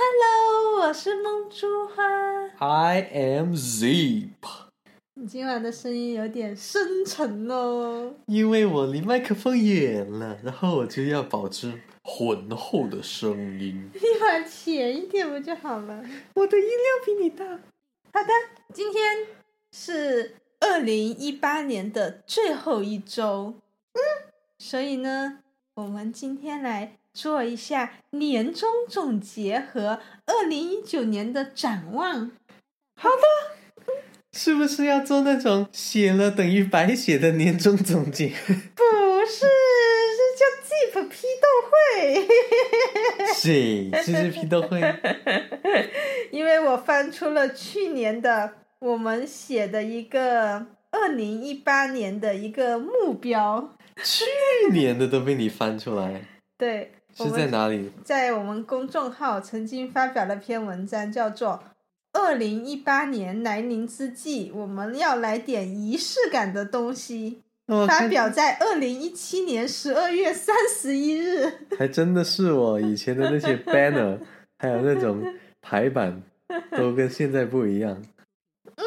Hello，我是梦珠花。I am Zip，你今晚的声音有点深沉哦。因为我离麦克风远了，然后我就要保持浑厚的声音。你把浅一点不就好了？我的音量比你大。好的，今天是二零一八年的最后一周，嗯，所以呢，我们今天来做一下年终总结和二零一九年的展望。好的是不是要做那种写了等于白写的年终总结？不是，是叫 Zip 批斗会。谁？这是批斗会？因为我翻出了去年的我们写的一个二零一八年的一个目标，去年的都被你翻出来，对，我是在哪里？在我们公众号曾经发表了篇文章，叫做《二零一八年来临之际，我们要来点仪式感的东西》，发表在二零一七年十二月三十一日。还真的是我以前的那些 banner，还有那种排版，都跟现在不一样。嗯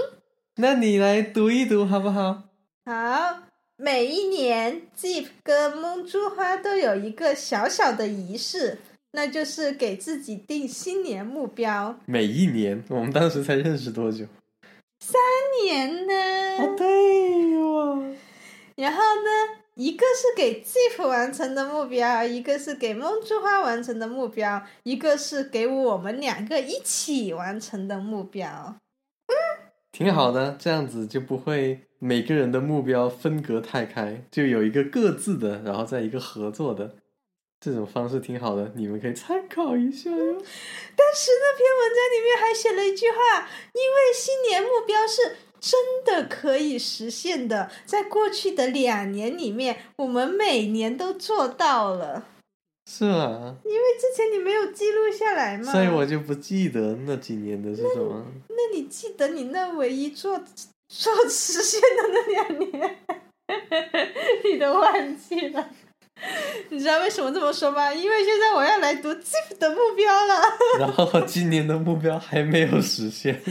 那你来读一读好不好？好，每一年 Zip 跟梦珠花都有一个小小的仪式，那就是给自己定新年目标。每一年，我们当时才认识多久？三年呢，哦，对哦，然后呢，一个是给 Zip 完成的目标，一个是给梦珠花完成的目标，一个是给我们两个一起完成的目标。挺好的，这样子就不会每个人的目标分隔太开，就有一个各自的，然后再一个合作的，这种方式挺好的，你们可以参考一下哟。但是那篇文章里面还写了一句话，因为新年目标是真的可以实现的，在过去的两年里面，我们每年都做到了。是啊，因为之前你没有记录下来嘛，所以我就不记得那几年的是什么。那你记得你那唯一做做实现的那两年，你都忘记了。你知道为什么这么说吗？因为现在我要来读 Zip 的目标了。然后今年的目标还没有实现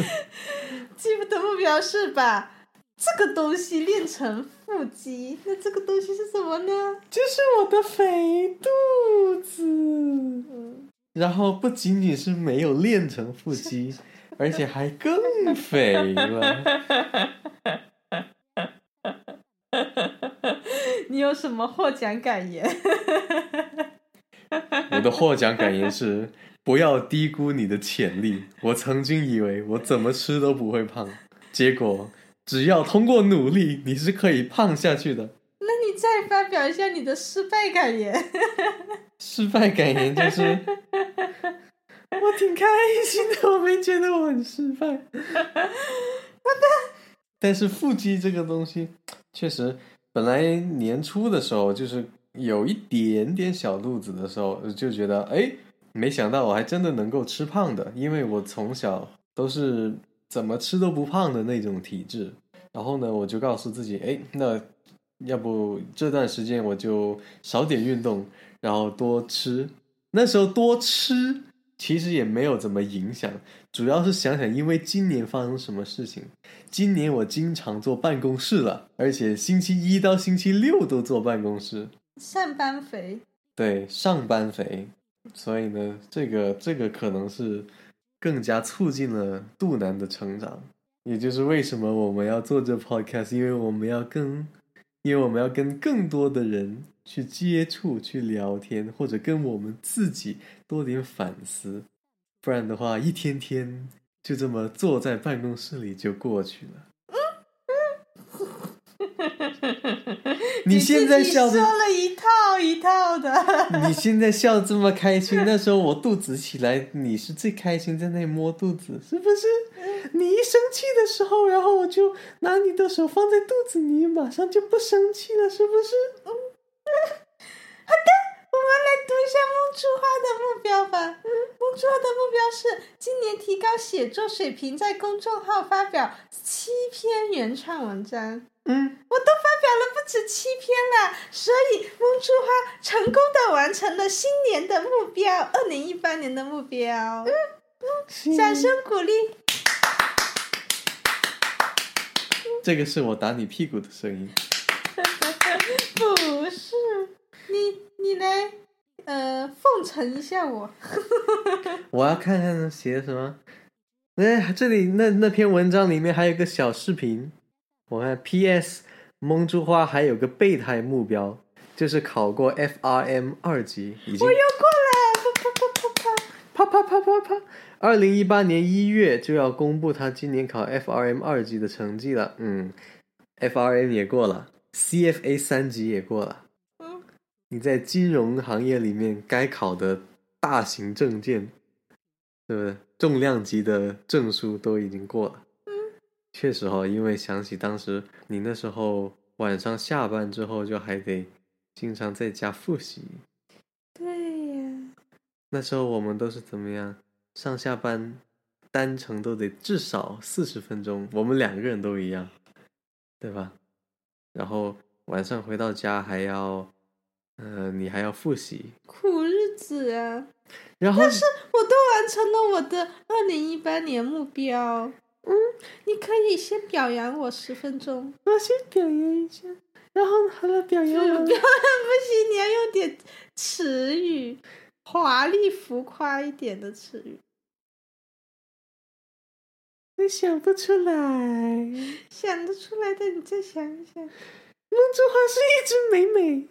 ，Zip 的目标是把这个东西练成腹肌。那这个东西是什么呢？就是我的肥肚子。嗯，然后不仅仅是没有练成腹肌，而且还更肥了。你有什么获奖感言？我的获奖感言是：不要低估你的潜力。我曾经以为我怎么吃都不会胖，结果只要通过努力，你是可以胖下去的。那你再发表一下你的失败感言。失败感言就是，我挺开心的，我没觉得我很失败。但是腹肌这个东西，确实，本来年初的时候就是有一点点小肚子的时候，就觉得，哎，没想到我还真的能够吃胖的，因为我从小都是怎么吃都不胖的那种体质。然后呢，我就告诉自己，哎，那要不这段时间我就少点运动，然后多吃。那时候多吃其实也没有怎么影响，主要是想想因为今年发生什么事情。今年我经常坐办公室了，而且星期一到星期六都坐办公室。上班肥，对，上班肥，所以呢，这个这个可能是更加促进了肚腩的成长，也就是为什么我们要做这 podcast，因为我们要跟，因为我们要跟更多的人去接触、去聊天，或者跟我们自己多点反思，不然的话，一天天就这么坐在办公室里就过去了。你现在笑的说了一套一套的。你现在笑这么开心，那时候我肚子起来，你是最开心，在那里摸肚子，是不是？你一生气的时候，然后我就拿你的手放在肚子，你马上就不生气了，是不是？我们来读一下梦出花的目标吧。嗯，梦猪花的目标是今年提高写作水平，在公众号发表七篇原创文章。嗯，我都发表了不止七篇了，所以梦珠花成功的完成了新年的目标，二零一八年的目标。嗯，掌声鼓励。这个是我打你屁股的声音。不是，你你来，呃，奉承一下我。我要看看写的什么。哎，这里那那篇文章里面还有个小视频。我看 P.S. 蒙珠花还有个备胎目标，就是考过 F.R.M 二级，已经。我又过了，啪啪啪啪啪啪啪啪啪。二零一八年一月就要公布他今年考 F.R.M 二级的成绩了。嗯，F.R.M 也过了，C.F.A 三级也过了。嗯，你在金融行业里面该考的大型证件，对不对？重量级的证书都已经过了。确实哈，因为想起当时你那时候晚上下班之后，就还得经常在家复习。对呀。那时候我们都是怎么样？上下班单程都得至少四十分钟，我们两个人都一样，对吧？然后晚上回到家还要，呃，你还要复习。苦日子啊！然后，但是我都完成了我的二零一八年目标。嗯，你可以先表扬我十分钟。我先表扬一下，然后好了，表扬我。表扬不行，你要用点词语，华丽浮夸一点的词语。我想不出来。想得出来的，你再想一想。梦中花是一只美美，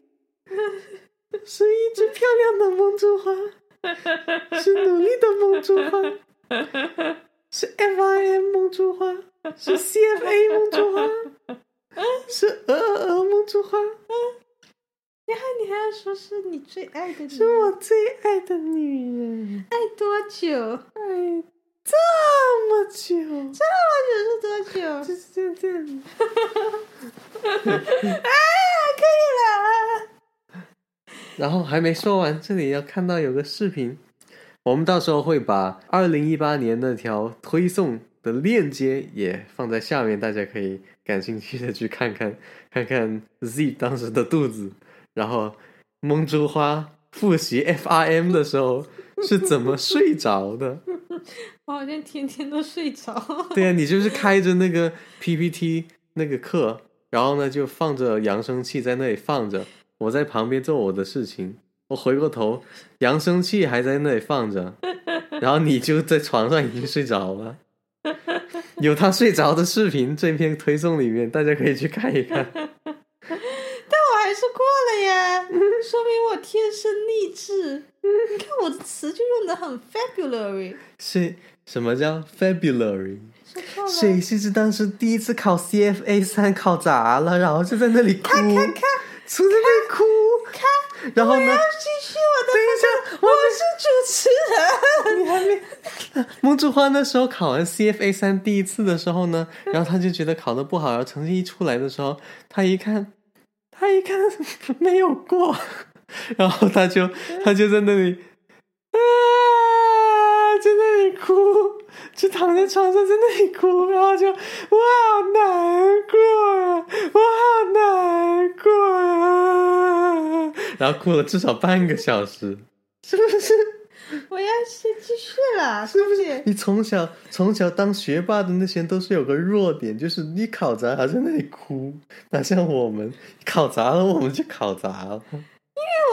是一只漂亮的梦珠花，是努力的梦珠花。是 FIM 梦珠花，是 CFA 梦珠花，是鹅鹅鹅梦珠花。然后你还要说是你最爱的，是我最爱的女人。爱多久？爱这么久？这么久是多久？就是这这样。啊，可以了。然后还没说完，这里要看到有个视频。我们到时候会把二零一八年那条推送的链接也放在下面，大家可以感兴趣的去看看，看看 Z 当时的肚子，然后蒙珠花复习 FRM 的时候是怎么睡着的。我好像天天都睡着。对呀，你就是开着那个 PPT 那个课，然后呢就放着扬声器在那里放着，我在旁边做我的事情。我回过头，扬声器还在那里放着，然后你就在床上已经睡着了。有他睡着的视频，这篇推送里面大家可以去看一看。但我还是过了呀，说明我天生丽质。你看我的词就用的很 february。是什么叫错了。谁是当时第一次考 CFA 三考砸了，然后就在那里哭，看看看，在那边哭。然后呢？继续我的。等一下，我是主持人。你还没。梦之花那时候考完 CFA 三第一次的时候呢，然后他就觉得考的不好，然后成绩一出来的时候，他一看，他一看没有过，然后他就他就在那里啊，在那里哭，就躺在床上在那里哭，然后就我好难过，我好难过。然后哭了至少半个小时，是不是？我要先继续了，是不是？你从小从小当学霸的那些人都是有个弱点，就是你考砸还在那里哭，哪像我们考砸了我们就考砸了。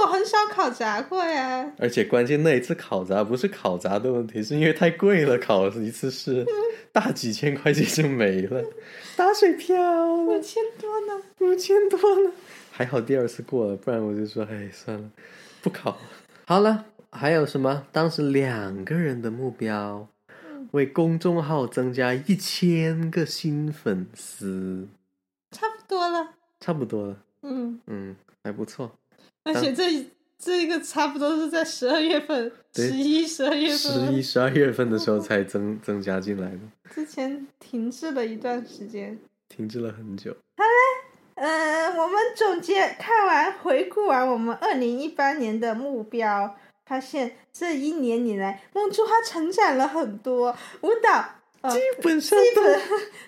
很少考砸过呀。而且关键那一次考砸不是考砸的问题，是因为太贵了，考一次试大几千块钱就没了，打水漂了，五千多呢，五千多呢。还好第二次过了，不然我就说，哎，算了，不考。好了，还有什么？当时两个人的目标，为公众号增加一千个新粉丝，差不多了，差不多了。嗯嗯，还不错。而且这这个差不多是在十二月份、十一、十二月份、十一、十二月份的时候才增增加进来的。之前停滞了一段时间，停滞了很久。好嘞。嗯，我们总结看完、回顾完我们二零一八年的目标，发现这一年以来，梦之花成长了很多，舞蹈呃基本上都基本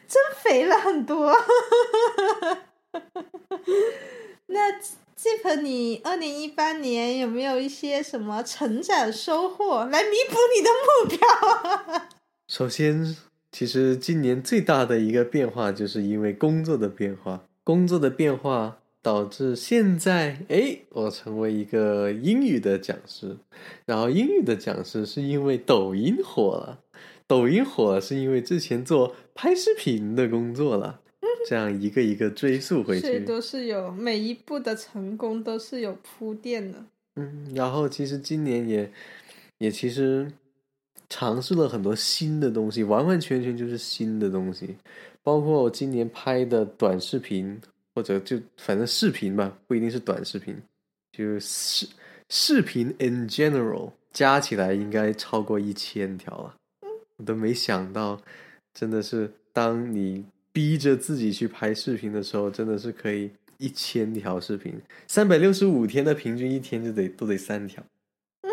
增肥了很多。那这盆你二零一八年有没有一些什么成长收获来弥补你的目标？首先，其实今年最大的一个变化，就是因为工作的变化。工作的变化导致现在，哎，我成为一个英语的讲师。然后，英语的讲师是因为抖音火了，抖音火了是因为之前做拍视频的工作了。这样一个一个追溯回去，都是有每一步的成功都是有铺垫的。嗯，然后其实今年也也其实尝试了很多新的东西，完完全全就是新的东西，包括我今年拍的短视频，或者就反正视频吧，不一定是短视频，就是视视频 in general 加起来应该超过一千条了，我都没想到，真的是当你。逼着自己去拍视频的时候，真的是可以一千条视频，三百六十五天的平均一天就得都得三条，嗯，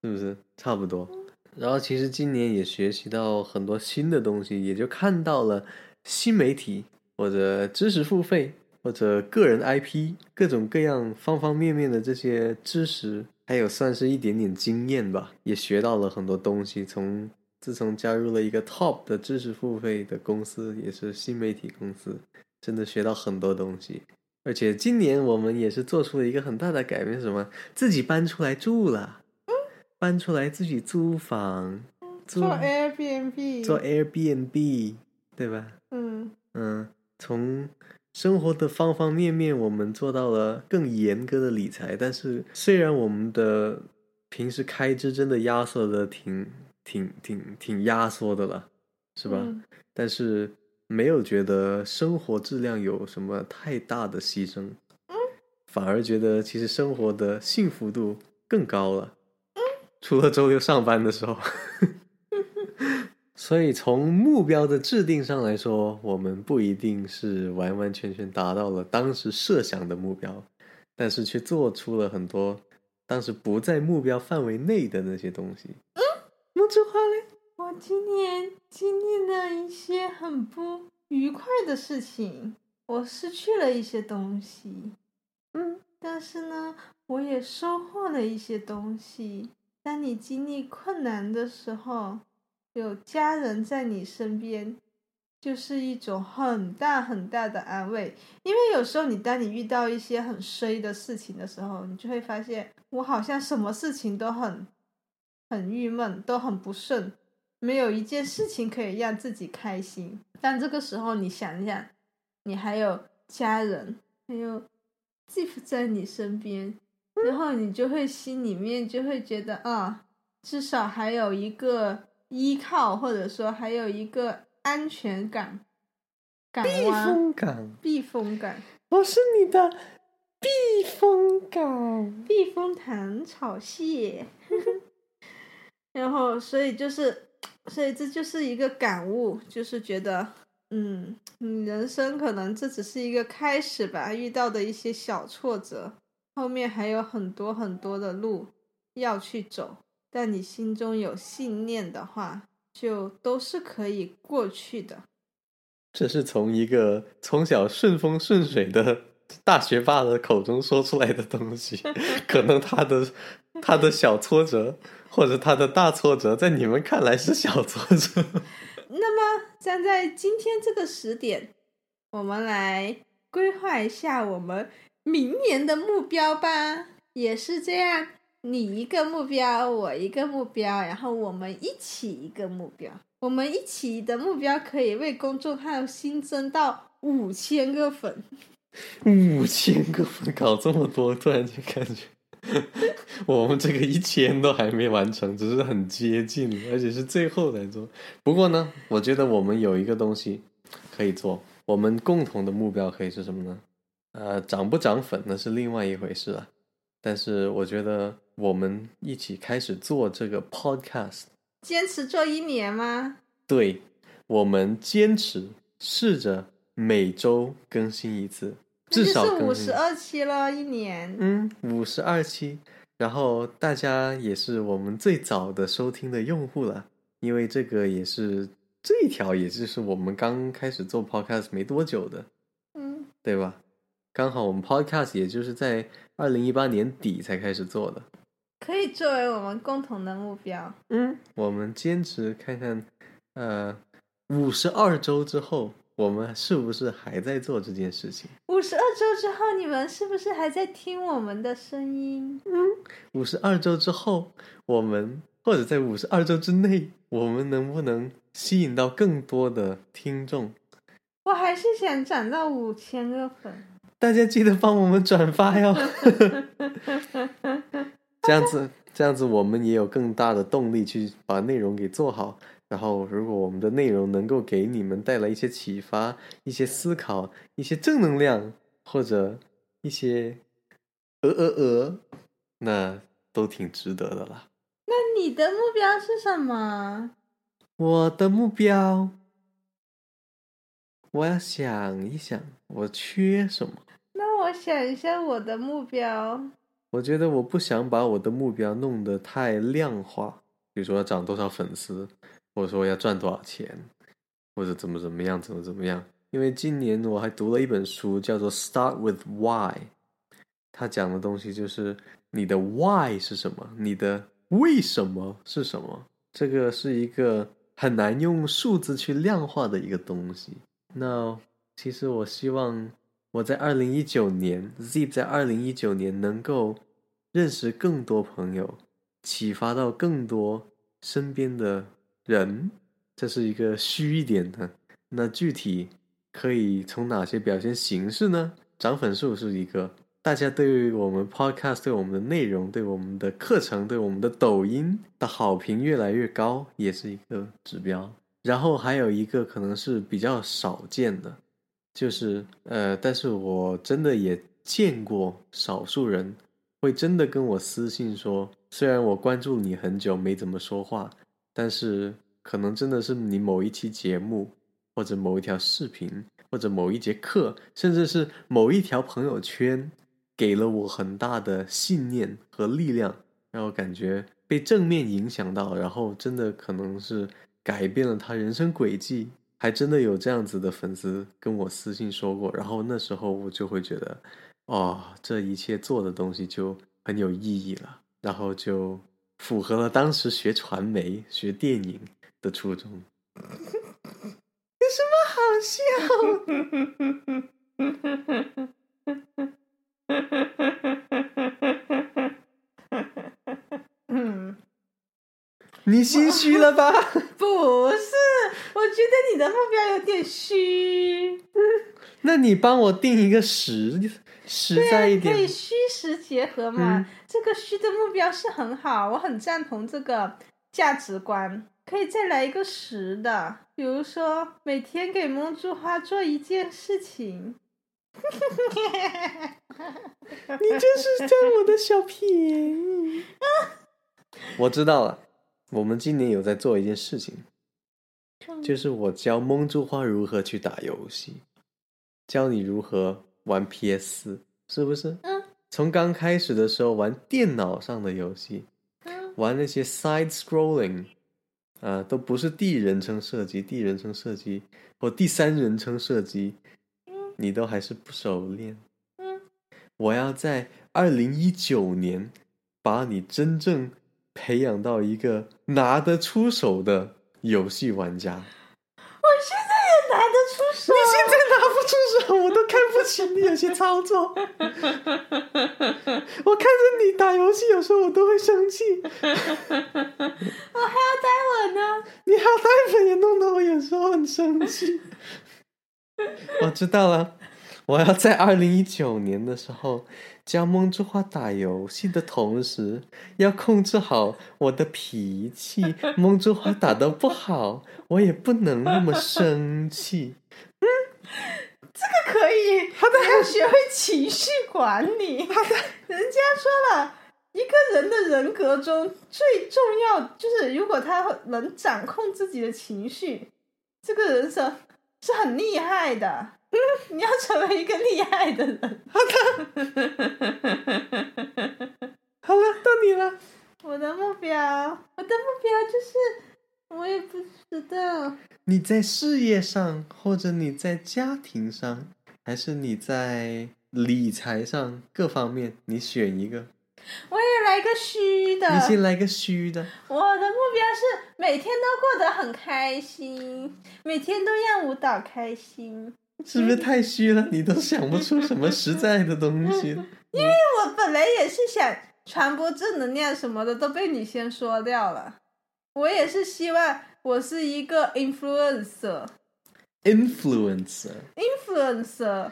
是不是差不多？然后其实今年也学习到很多新的东西，也就看到了新媒体或者知识付费或者个人 IP 各种各样方方面面的这些知识，还有算是一点点经验吧，也学到了很多东西，从。自从加入了一个 top 的知识付费的公司，也是新媒体公司，真的学到很多东西。而且今年我们也是做出了一个很大的改变，什么？自己搬出来住了，搬出来自己租房，做 Airbnb，做 Airbnb，对吧？嗯嗯，从生活的方方面面，我们做到了更严格的理财。但是虽然我们的平时开支真的压缩的挺。挺挺挺压缩的了，是吧？但是没有觉得生活质量有什么太大的牺牲，反而觉得其实生活的幸福度更高了。除了周六上班的时候，所以从目标的制定上来说，我们不一定是完完全全达到了当时设想的目标，但是却做出了很多当时不在目标范围内的那些东西。梦之花嘞，我今年经历了一些很不愉快的事情，我失去了一些东西，嗯，但是呢，我也收获了一些东西。当你经历困难的时候，有家人在你身边，就是一种很大很大的安慰。因为有时候你当你遇到一些很衰的事情的时候，你就会发现，我好像什么事情都很。很郁闷，都很不顺，没有一件事情可以让自己开心。但这个时候，你想一想，你还有家人，还有 i f 在你身边，然后你就会心里面就会觉得啊，至少还有一个依靠，或者说还有一个安全感，避风港，避风港，我是你的避风港，避风塘炒蟹。然后，所以就是，所以这就是一个感悟，就是觉得，嗯，你人生可能这只是一个开始吧，遇到的一些小挫折，后面还有很多很多的路要去走，但你心中有信念的话，就都是可以过去的。这是从一个从小顺风顺水的大学霸的口中说出来的东西，可能他的他的小挫折。或者他的大挫折，在你们看来是小挫折。那么站在今天这个时点，我们来规划一下我们明年的目标吧。也是这样，你一个目标，我一个目标，然后我们一起一个目标。我们一起的目标可以为公众号新增到五千个粉。五千个粉，搞这么多，突然间感觉。我们这个一千都还没完成，只是很接近，而且是最后来做。不过呢，我觉得我们有一个东西可以做，我们共同的目标可以是什么呢？呃，涨不涨粉那是另外一回事了。但是我觉得我们一起开始做这个 podcast，坚持做一年吗？对，我们坚持试着每周更新一次。至少五十二期了，一年。嗯，五十二期，然后大家也是我们最早的收听的用户了，因为这个也是这一条，也就是我们刚开始做 podcast 没多久的，嗯，对吧？刚好我们 podcast 也就是在二零一八年底才开始做的。可以作为我们共同的目标。嗯，我们坚持看看，呃，五十二周之后，我们是不是还在做这件事情？五十二周之后，你们是不是还在听我们的声音？嗯五十二周之后，我们或者在五十二周之内，我们能不能吸引到更多的听众？我还是想涨到五千个粉。大家记得帮我们转发哟，这样子，这样子我们也有更大的动力去把内容给做好。然后，如果我们的内容能够给你们带来一些启发、一些思考、一些正能量，或者一些呃呃呃，那都挺值得的啦。那你的目标是什么？我的目标，我要想一想，我缺什么。那我想一下我的目标。我觉得我不想把我的目标弄得太量化，比如说要涨多少粉丝，或者说要赚多少钱，或者怎么怎么样，怎么怎么样。因为今年我还读了一本书，叫做《Start with Why》，它讲的东西就是你的 Why 是什么，你的为什么是什么。这个是一个很难用数字去量化的一个东西。那其实我希望。我在二零一九年，Z 在二零一九年能够认识更多朋友，启发到更多身边的人，这是一个虚一点的。那具体可以从哪些表现形式呢？涨粉数是一个，大家对于我们 Podcast、对我们的内容、对我们的课程、对我们的抖音的好评越来越高，也是一个指标。然后还有一个可能是比较少见的。就是呃，但是我真的也见过少数人会真的跟我私信说，虽然我关注你很久没怎么说话，但是可能真的是你某一期节目，或者某一条视频，或者某一节课，甚至是某一条朋友圈，给了我很大的信念和力量，让我感觉被正面影响到，然后真的可能是改变了他人生轨迹。还真的有这样子的粉丝跟我私信说过，然后那时候我就会觉得，哦，这一切做的东西就很有意义了，然后就符合了当时学传媒、学电影的初衷。有什么好笑？嗯。你心虚了吧？不是，我觉得你的目标有点虚。嗯，那你帮我定一个实实在一点，可以虚实结合嘛？这个虚的目标是很好，我很赞同这个价值观。可以再来一个实的，比如说每天给梦珠花做一件事情。你这是占我的小便宜。我知道了。我们今年有在做一件事情，就是我教蒙珠花如何去打游戏，教你如何玩 PS，是不是？嗯。从刚开始的时候玩电脑上的游戏，玩那些 side scrolling，啊，都不是第一人称射击，第一人称射击或第三人称射击，你都还是不熟练。嗯。我要在二零一九年把你真正。培养到一个拿得出手的游戏玩家，我现在也拿得出手。你现在拿不出手，我都看不起你有些操作。我看着你打游戏，有时候我都会生气。我还要待稳呢，你还要待稳，也弄得我有时候很生气。我知道了，我要在二零一九年的时候。教梦之花打游戏的同时，要控制好我的脾气。梦之花打的不好，我也不能那么生气。可以。好的，要学会情绪管理。人家说了一个人的人格中最重要就是，如果他能掌控自己的情绪，这个人是是很厉害的。你要成为一个厉害的人。好的，好好了，到你了。我的目标，我的目标就是，我也不知道。你在事业上，或者你在家庭上，还是你在理财上各方面，你选一个。我也来个虚的。你先来个虚的。我的目标是每天都过得很开心，每天都让舞蹈开心。是不是太虚了？你都想不出什么实在的东西。因为我本来也是想传播正能量什么的，都被你先说掉了。我也是希望我是一个 influencer。influencer。influencer。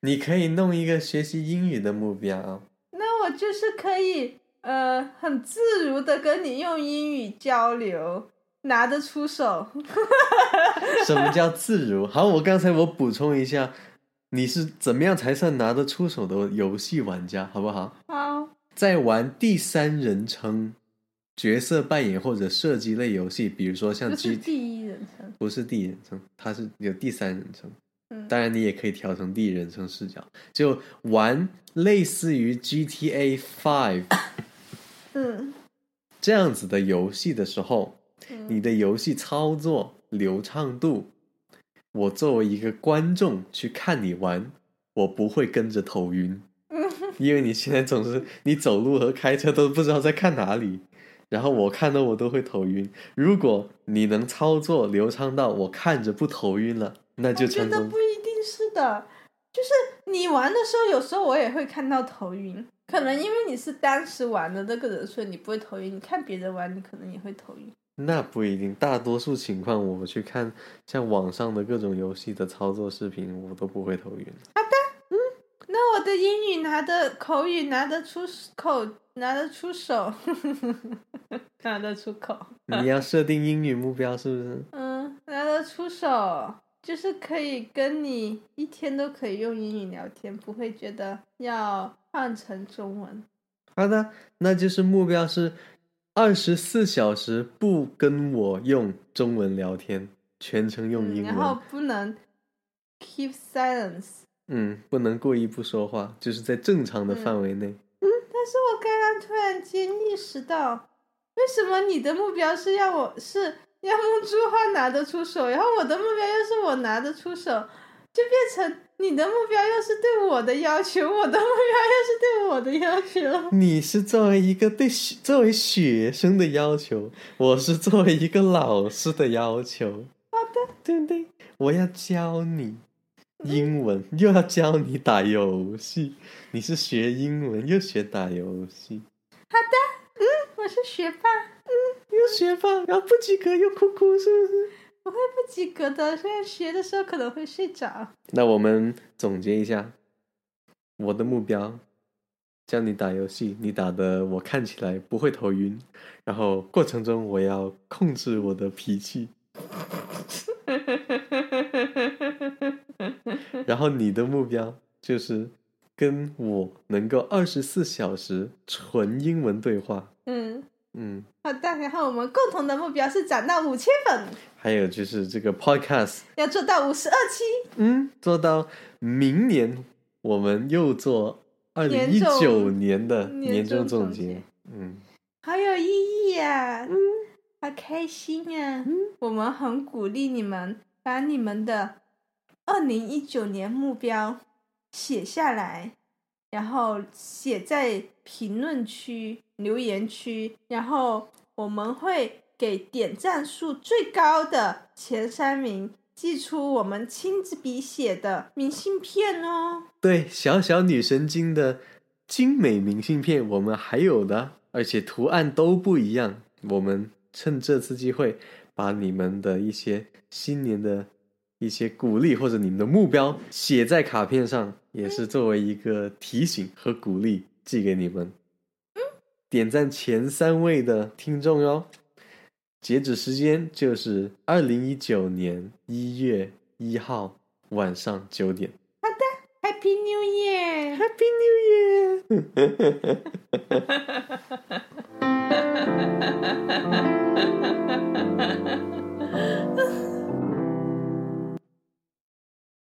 你可以弄一个学习英语的目标。那我就是可以呃很自如的跟你用英语交流，拿得出手。什么叫自如？好，我刚才我补充一下，你是怎么样才算拿得出手的游戏玩家，好不好？好，在玩第三人称角色扮演或者射击类游戏，比如说像不 G 是第一人称。不是第一人称，它是有第三人称。嗯。当然，你也可以调成第一人称视角，就玩类似于 GTA Five 嗯。这样子的游戏的时候，嗯。你的游戏操作流畅度，我作为一个观众去看你玩，我不会跟着头晕，因为你现在总是你走路和开车都不知道在看哪里，然后我看到我都会头晕。如果你能操作流畅到我看着不头晕了，那就我觉成功得不。一定是的，就是你玩的时候，有时候我也会看到头晕，可能因为你是当时玩的那个人，所以你不会头晕。你看别人玩，你可能也会头晕。那不一定，大多数情况我去看像网上的各种游戏的操作视频，我都不会头晕。好的，嗯那我的英语拿的口语拿得出口，拿得出手，拿得出口，你要设定英语目标是不是？嗯，拿得出手，就是可以跟你一天都可以用英语聊天，不会觉得要换成中文。好的，那就是目标是二十四小时不跟我用中文聊天，全程用嗯，英然后。不能 keep silence。嗯，不能故意不说话，就是在正常的范围内。嗯但是我刚刚突然间意识到，为什么你的目标是要我是 要梦珠花拿得出手，然后我的目标又是我拿得出手，就变成你的目标又是对我的要求，我的目标又是对我的要求。你是作为一个对学作为学生的要求，我是作为一个老师的要求。好的，对不对？我要教你英文，又要教你打游戏。你是学英文又学打游戏，我是学霸，嗯又学霸，然后不及格又哭哭，是不是？不会不及格的，虽然学的时候可能会睡着。那我们总结一下，我的目标，教你打游戏，你打的我看起来不会头晕，然后过程中我要控制我的脾气，然后你的目标就是跟我能够二十四小时纯英文对话，嗯，嗯，好的。然后我们共同的目标是涨到五千粉，还有就是这个 podcast，要做到五十二期。嗯，做到明年我们又做二零一九年的年年终终总总结。结，嗯，好有意义呀、嗯，好开心啊！嗯，我们很鼓励你们把你们的二零一九年目标写下来，然后写在评论区、留言区，然后我们会给点赞数最高的前三名寄出我们亲自笔写的明信片哦。对，小小女神经的精美明信片我们还有的，而且图案都不一样。我们趁这次机会，把你们的一些新年的一些鼓励或者你们的目标写在卡片上，也是作为一个提醒和鼓励寄给你们。点赞前三位的听众哟，截止时间就是二零一九年一月一号晚上九点。好的 Happy New Year！Happy New Year！